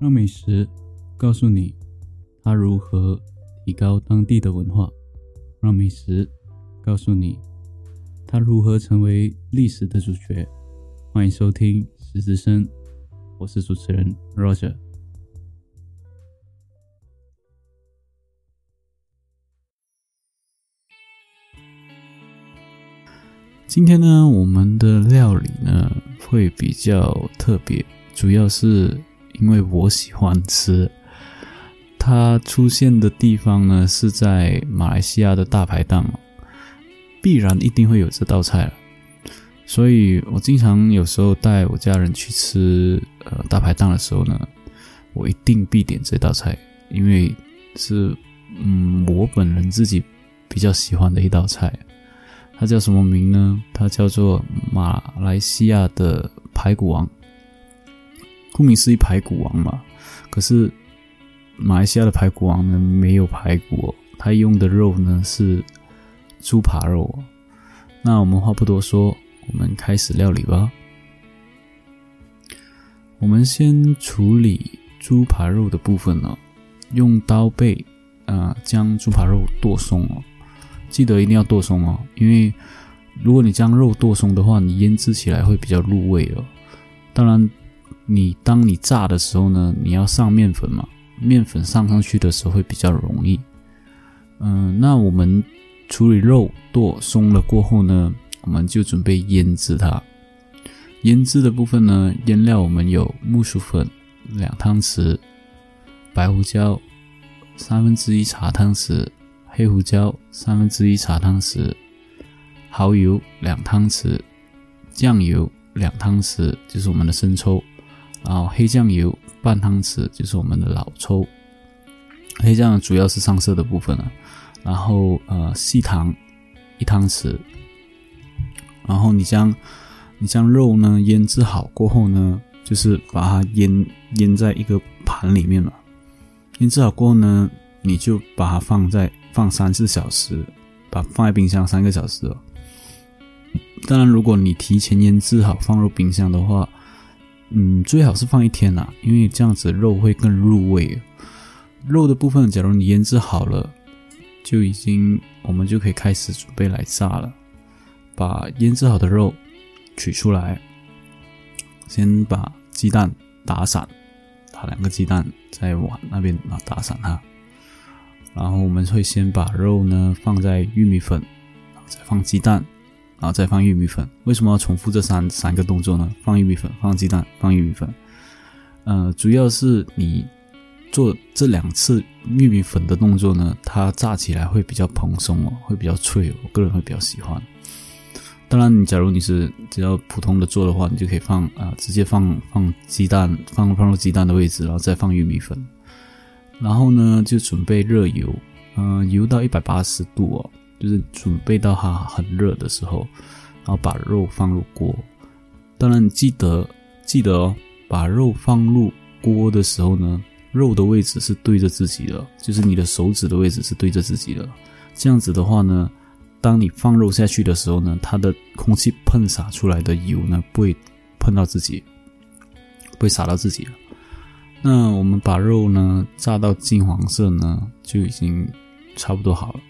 让美食告诉你它如何提高当地的文化，让美食告诉你它如何成为历史的主角。欢迎收听《十之声》，我是主持人 Roger。今天呢，我们的料理呢会比较特别，主要是。因为我喜欢吃，它出现的地方呢是在马来西亚的大排档，必然一定会有这道菜了。所以我经常有时候带我家人去吃呃大排档的时候呢，我一定必点这道菜，因为是嗯我本人自己比较喜欢的一道菜。它叫什么名呢？它叫做马来西亚的排骨王。顾名思义，排骨王嘛。可是马来西亚的排骨王呢，没有排骨，它用的肉呢是猪扒肉。哦那我们话不多说，我们开始料理吧。我们先处理猪扒肉的部分呢，用刀背啊将猪扒肉剁松哦。记得一定要剁松哦，因为如果你将肉剁松的话，你腌制起来会比较入味哦。当然。你当你炸的时候呢，你要上面粉嘛？面粉上上去的时候会比较容易。嗯，那我们处理肉剁松了过后呢，我们就准备腌制它。腌制的部分呢，腌料我们有木薯粉两汤匙，白胡椒三分之一茶汤匙，黑胡椒三分之一茶汤匙，蚝油两汤匙，酱油两汤匙，就是我们的生抽。然后黑酱油半汤匙，就是我们的老抽。黑酱主要是上色的部分了。然后呃，细糖一汤匙。然后你将你将肉呢腌制好过后呢，就是把它腌腌在一个盘里面嘛。腌制好过后呢，你就把它放在放三四小时，把放在冰箱三个小时哦。当然，如果你提前腌制好放入冰箱的话。嗯，最好是放一天呐，因为这样子肉会更入味。肉的部分，假如你腌制好了，就已经我们就可以开始准备来炸了。把腌制好的肉取出来，先把鸡蛋打散，打两个鸡蛋在碗那边啊打散它。然后我们会先把肉呢放在玉米粉，再放鸡蛋。然后再放玉米粉，为什么要重复这三三个动作呢？放玉米粉，放鸡蛋，放玉米粉。呃，主要是你做这两次玉米粉的动作呢，它炸起来会比较蓬松哦，会比较脆，我个人会比较喜欢。当然，你假如你是只要普通的做的话，你就可以放啊，直接放放鸡蛋，放放入鸡蛋的位置，然后再放玉米粉。然后呢，就准备热油，嗯，油到一百八十度哦。就是准备到它很热的时候，然后把肉放入锅。当然，记得记得哦，把肉放入锅的时候呢，肉的位置是对着自己的，就是你的手指的位置是对着自己的。这样子的话呢，当你放肉下去的时候呢，它的空气喷洒出来的油呢，不会碰到自己，不会洒到自己了。那我们把肉呢炸到金黄色呢，就已经差不多好了。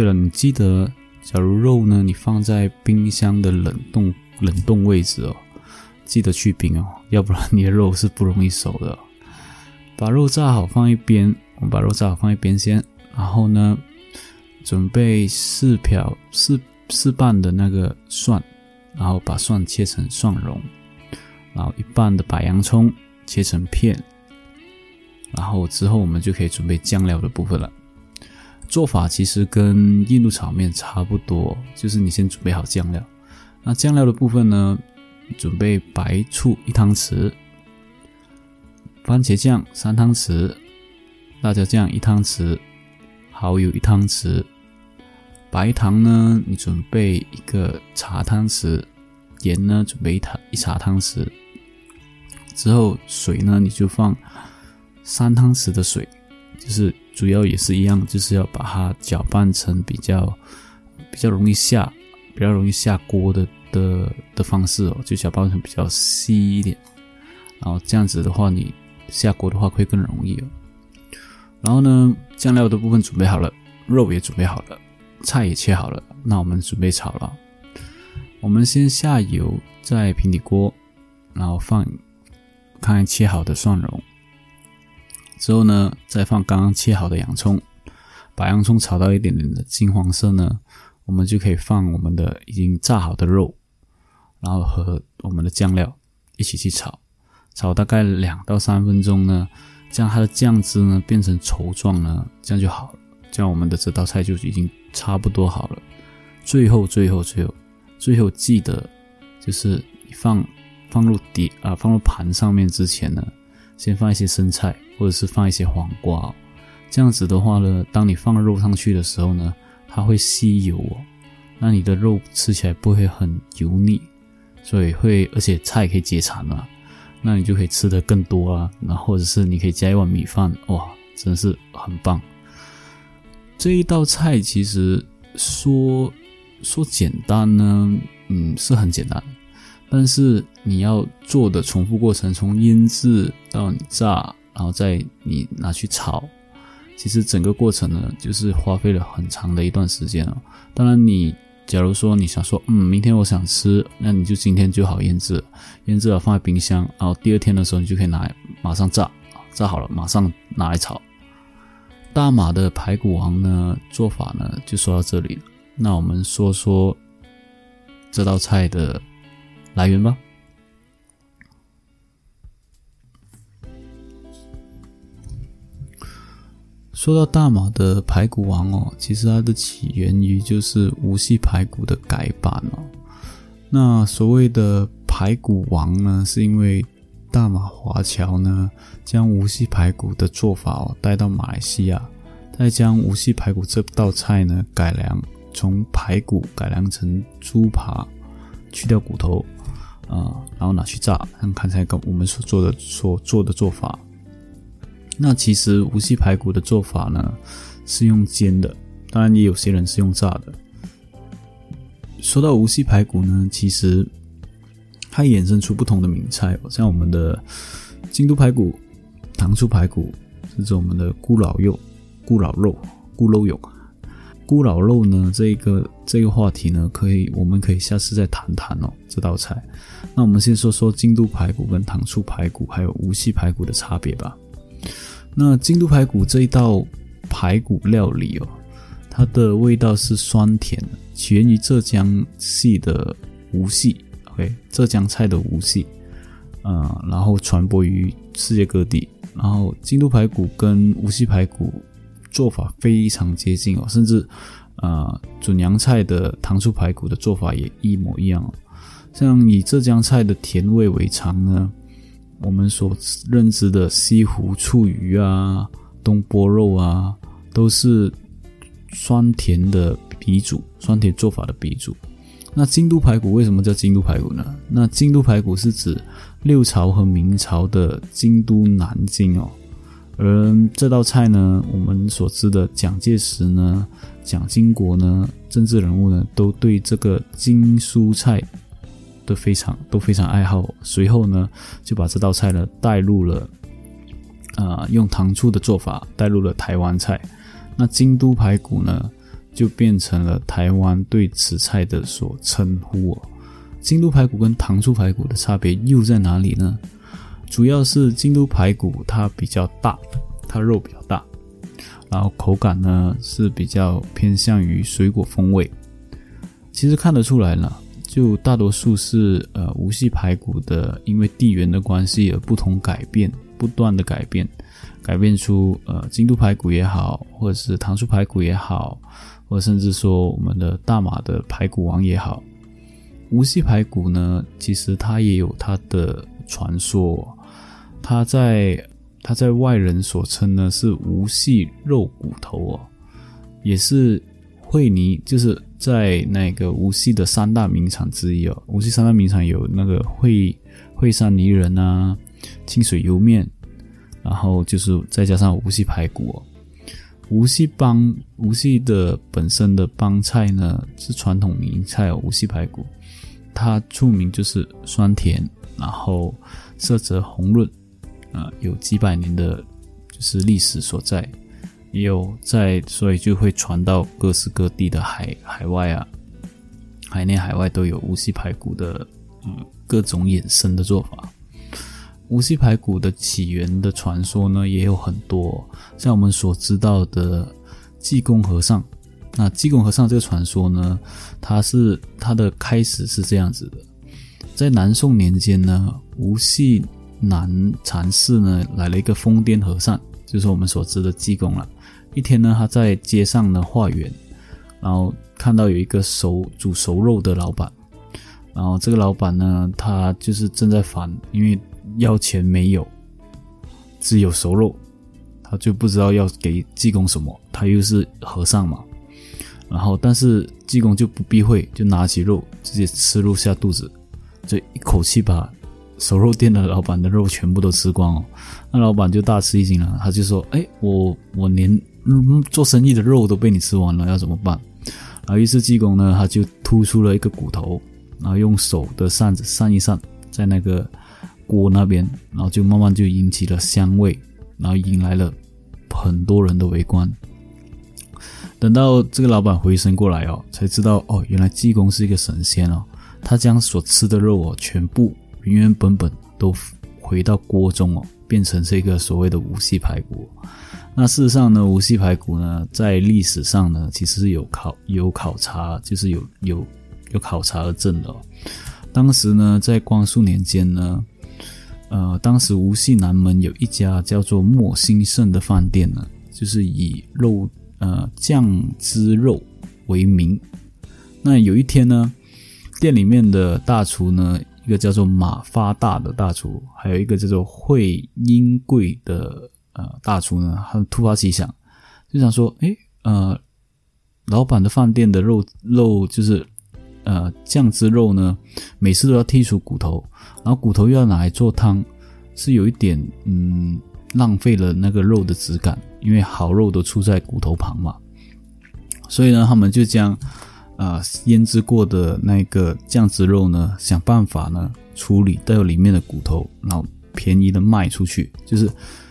对了，你记得，假如肉呢，你放在冰箱的冷冻冷冻位置哦，记得去冰哦，要不然你的肉是不容易熟的。把肉炸好放一边，我们把肉炸好放一边先。然后呢，准备四瓢四四瓣的那个蒜，然后把蒜切成蒜蓉，然后一半的白洋葱切成片，然后之后我们就可以准备酱料的部分了。做法其实跟印度炒面差不多，就是你先准备好酱料。那酱料的部分呢，准备白醋一汤匙，番茄酱三汤匙，辣椒酱一汤匙，蚝油一汤匙，白糖呢你准备一个茶汤匙，盐呢准备一汤一茶汤匙。之后水呢你就放三汤匙的水，就是。主要也是一样，就是要把它搅拌成比较比较容易下、比较容易下锅的的的方式哦，就搅拌成比较稀一点。然后这样子的话，你下锅的话会更容易哦。然后呢，酱料的部分准备好了，肉也准备好了，菜也切好了，那我们准备炒了。我们先下油在平底锅，然后放看切好的蒜蓉，之后呢，再放刚刚切好的洋葱，把洋葱炒到一点点的金黄色呢，我们就可以放我们的已经炸好的肉，然后和我们的酱料一起去炒，炒大概两到三分钟呢，将它的酱汁呢变成稠状呢，这样就好了，这样我们的这道菜就已经差不多好了。最后，最后，最后。最后记得，就是放放入碟啊，放入盘上面之前呢，先放一些生菜，或者是放一些黄瓜。这样子的话呢，当你放肉上去的时候呢，它会吸油哦，那你的肉吃起来不会很油腻，所以会而且菜可以解馋啊，那你就可以吃的更多啊。那或者是你可以加一碗米饭，哇，真是很棒。这一道菜其实说。说简单呢，嗯，是很简单，但是你要做的重复过程，从腌制到你炸，然后再你拿去炒，其实整个过程呢，就是花费了很长的一段时间哦。当然，你假如说你想说，嗯，明天我想吃，那你就今天就好腌制，腌制了放在冰箱，然后第二天的时候你就可以拿马上炸，炸好了马上拿来炒。大马的排骨王呢，做法呢就说到这里了。那我们说说这道菜的来源吧。说到大马的排骨王哦，其实它的起源于就是无锡排骨的改版哦。那所谓的排骨王呢，是因为大马华侨呢将无锡排骨的做法哦带到马来西亚，再将无锡排骨这道菜呢改良。从排骨改良成猪扒，去掉骨头，啊，然后拿去炸，像刚才跟我们所做的所做的做法。那其实无锡排骨的做法呢，是用煎的，当然也有些人是用炸的。说到无锡排骨呢，其实它衍生出不同的名菜，像我们的京都排骨、糖醋排骨，甚至我们的咕老肉、咕老肉、咕肉肉。咕老肉呢？这个这个话题呢，可以我们可以下次再谈谈哦。这道菜，那我们先说说京都排骨跟糖醋排骨还有无锡排骨的差别吧。那京都排骨这一道排骨料理哦，它的味道是酸甜的，起源于浙江系的无锡，OK，浙江菜的无锡，嗯，然后传播于世界各地。然后京都排骨跟无锡排骨。做法非常接近哦，甚至，呃，煮娘菜的糖醋排骨的做法也一模一样哦。像以浙江菜的甜味为常呢，我们所认知的西湖醋鱼啊、东坡肉啊，都是酸甜的鼻祖，酸甜做法的鼻祖。那京都排骨为什么叫京都排骨呢？那京都排骨是指六朝和明朝的京都南京哦。而这道菜呢，我们所知的蒋介石呢、蒋经国呢，政治人物呢，都对这个京蔬菜都非常都非常爱好。随后呢，就把这道菜呢带入了，啊，用糖醋的做法带入了台湾菜。那京都排骨呢，就变成了台湾对此菜的所称呼哦。京都排骨跟糖醋排骨的差别又在哪里呢？主要是京都排骨它比较大，它肉比较大，然后口感呢是比较偏向于水果风味。其实看得出来了，就大多数是呃无锡排骨的，因为地缘的关系而不同改变，不断的改变，改变出呃京都排骨也好，或者是糖醋排骨也好，或者甚至说我们的大马的排骨王也好，无锡排骨呢，其实它也有它的传说。它在它在外人所称呢是无锡肉骨头哦，也是惠泥，就是在那个无锡的三大名产之一哦。无锡三大名产有那个惠惠山泥人啊、清水油面，然后就是再加上无锡排骨哦。无锡帮无锡的本身的帮菜呢是传统名菜哦，无锡排骨，它出名就是酸甜，然后色泽红润。啊，有几百年的，就是历史所在，也有在，所以就会传到各式各地的海海外啊，海内海外都有无锡排骨的，嗯，各种衍生的做法。无锡排骨的起源的传说呢，也有很多，像我们所知道的济公和尚。那济公和尚这个传说呢，它是它的开始是这样子的，在南宋年间呢，无锡南禅寺呢来了一个疯癫和尚，就是我们所知的济公了。一天呢，他在街上呢化缘，然后看到有一个熟煮熟肉的老板，然后这个老板呢，他就是正在烦，因为。要钱没有，只有熟肉，他就不知道要给济公什么。他又是和尚嘛，然后但是济公就不避讳，就拿起肉直接吃入下肚子，就一口气把熟肉店的老板的肉全部都吃光哦。那老板就大吃一惊了，他就说：“哎，我我连做生意的肉都被你吃完了，要怎么办？”然后于是济公呢，他就突出了一个骨头，然后用手的扇子扇一扇，在那个。锅那边，然后就慢慢就引起了香味，然后引来了很多人的围观。等到这个老板回神过来哦，才知道哦，原来济公是一个神仙哦，他将所吃的肉哦，全部原原本本都回到锅中哦，变成这个所谓的无锡排骨。那事实上呢，无锡排骨呢，在历史上呢，其实是有考有考察，就是有有有考察而证的。当时呢，在光绪年间呢。呃，当时无锡南门有一家叫做莫兴盛的饭店呢，就是以肉呃酱汁肉为名。那有一天呢，店里面的大厨呢，一个叫做马发大的大厨，还有一个叫做惠英贵的呃大厨呢，他们突发奇想，就想说，哎，呃，老板的饭店的肉肉就是。呃，酱汁肉呢，每次都要剔除骨头，然后骨头又要拿来做汤，是有一点嗯浪费了那个肉的质感，因为好肉都出在骨头旁嘛。所以呢，他们就将啊腌制过的那个酱汁肉呢，想办法呢处理掉里面的骨头，然后便宜的卖出去，就是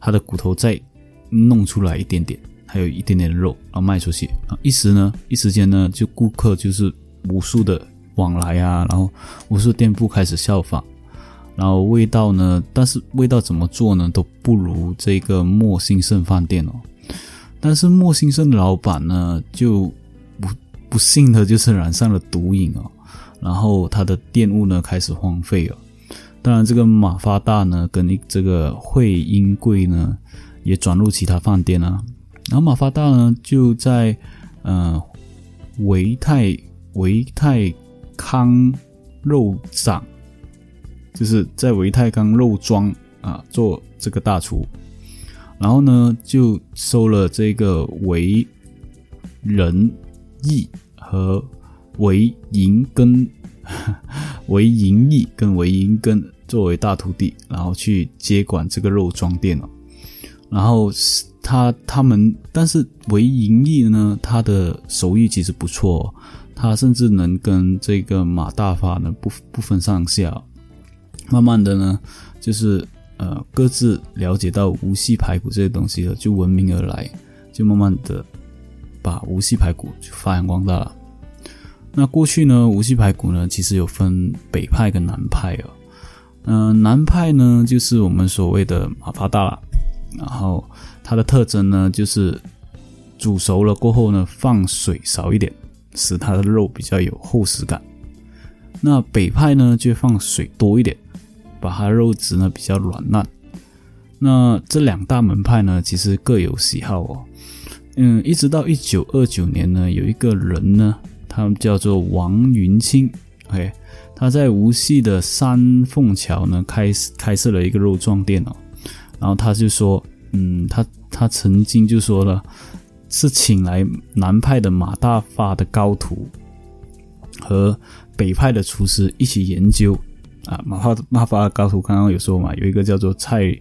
它的骨头再弄出来一点点，还有一点点肉，然后卖出去啊，一时呢，一时间呢，就顾客就是。无数的往来啊，然后无数店铺开始效仿，然后味道呢？但是味道怎么做呢？都不如这个莫兴盛饭店哦。但是莫兴盛的老板呢，就不不幸的就是染上了毒瘾哦，然后他的店务呢开始荒废了。当然，这个马发大呢，跟这个惠英贵呢，也转入其他饭店啊。然后马发大呢，就在呃维泰。维泰康肉长，就是在维泰康肉庄啊做这个大厨，然后呢就收了这个为人义和维银根、维银义跟维银根作为大徒弟，然后去接管这个肉庄店了。然后他他们，但是维银义呢，他的手艺其实不错。他甚至能跟这个马大发呢不不分上下，慢慢的呢，就是呃各自了解到无锡排骨这些东西了，就闻名而来，就慢慢的把无锡排骨就发扬光大了。那过去呢，无锡排骨呢其实有分北派跟南派哦，嗯，南派呢就是我们所谓的马发大了，然后它的特征呢就是煮熟了过后呢放水少一点。使它的肉比较有厚实感。那北派呢，就放水多一点，把它肉质呢比较软烂。那这两大门派呢，其实各有喜好哦。嗯，一直到一九二九年呢，有一个人呢，他们叫做王云清，OK，他在无锡的三凤桥呢开开设了一个肉庄店哦。然后他就说，嗯，他他曾经就说了。是请来南派的马大发的高徒和北派的厨师一起研究啊，马发马发高徒刚刚有说嘛，有一个叫做蔡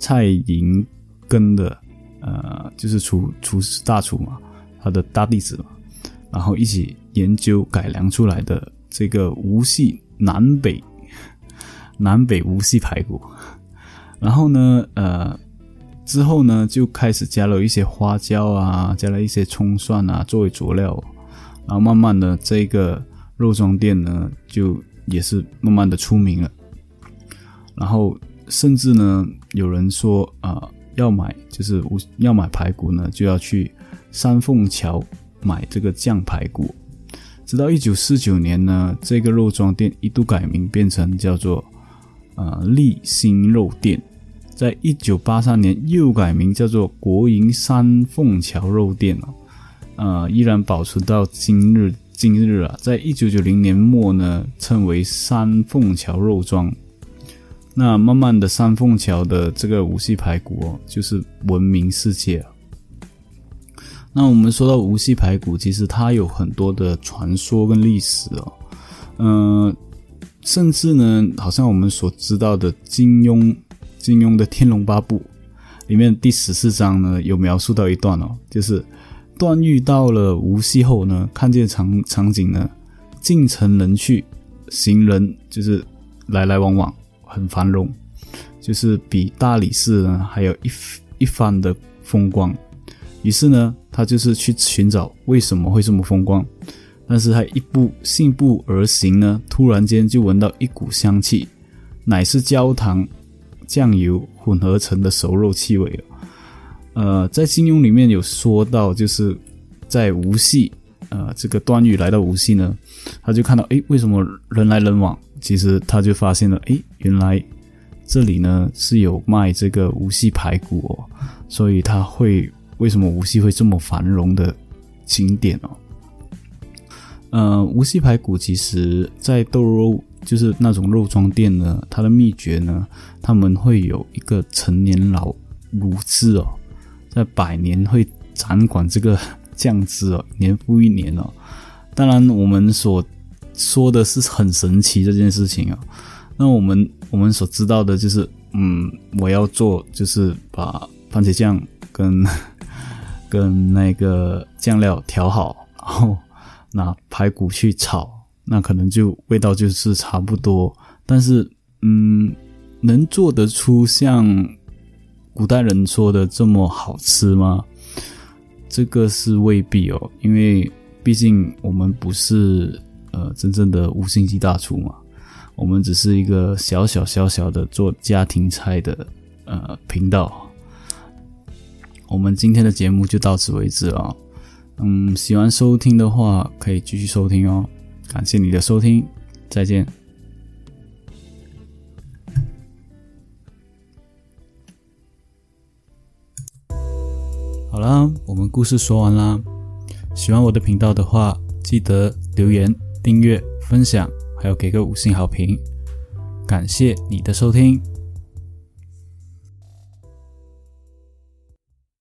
蔡银根的呃，就是厨厨师大厨嘛，他的大弟子嘛，然后一起研究改良出来的这个无锡南北南北无锡排骨。然后呢，呃，之后呢就开始加了一些花椒啊，加了一些葱蒜啊作为佐料，然后慢慢的这个肉庄店呢就也是慢慢的出名了。然后甚至呢有人说啊，要买就是要买排骨呢就要去三凤桥买这个酱排骨。直到一九四九年呢，这个肉庄店一度改名变成叫做呃立新肉店，在一九八三年又改名叫做国营三凤桥肉店哦，呃依然保存到今日今日啊，在一九九零年末呢，称为三凤桥肉庄。那慢慢的，三凤桥的这个无锡排骨哦，就是闻名世界。那我们说到无锡排骨，其实它有很多的传说跟历史哦，嗯，甚至呢，好像我们所知道的金庸，金庸的《天龙八部》里面第十四章呢，有描述到一段哦，就是段誉到了无锡后呢，看见场场景呢，进城人去，行人就是来来往往，很繁荣，就是比大理寺呢还有一一番的风光。于是呢，他就是去寻找为什么会这么风光，但是他一步信步而行呢，突然间就闻到一股香气，乃是焦糖、酱油混合成的熟肉气味呃，在金庸里面有说到，就是在无锡，呃，这个段誉来到无锡呢，他就看到，诶，为什么人来人往？其实他就发现了，诶，原来这里呢是有卖这个无锡排骨哦，所以他会。为什么无锡会这么繁荣的景点哦？呃，无锡排骨其实，在豆肉就是那种肉庄店呢，它的秘诀呢，他们会有一个陈年老卤汁哦，在百年会掌管这个酱汁哦，年复一年哦。当然，我们所说的是很神奇这件事情啊。那我们我们所知道的就是，嗯，我要做就是把番茄酱跟 跟那个酱料调好，然后拿排骨去炒，那可能就味道就是差不多。但是，嗯，能做得出像古代人说的这么好吃吗？这个是未必哦，因为毕竟我们不是呃真正的五星级大厨嘛，我们只是一个小小小小的做家庭菜的呃频道。我们今天的节目就到此为止了，嗯，喜欢收听的话可以继续收听哦，感谢你的收听，再见。好啦，我们故事说完啦，喜欢我的频道的话，记得留言、订阅、分享，还有给个五星好评，感谢你的收听。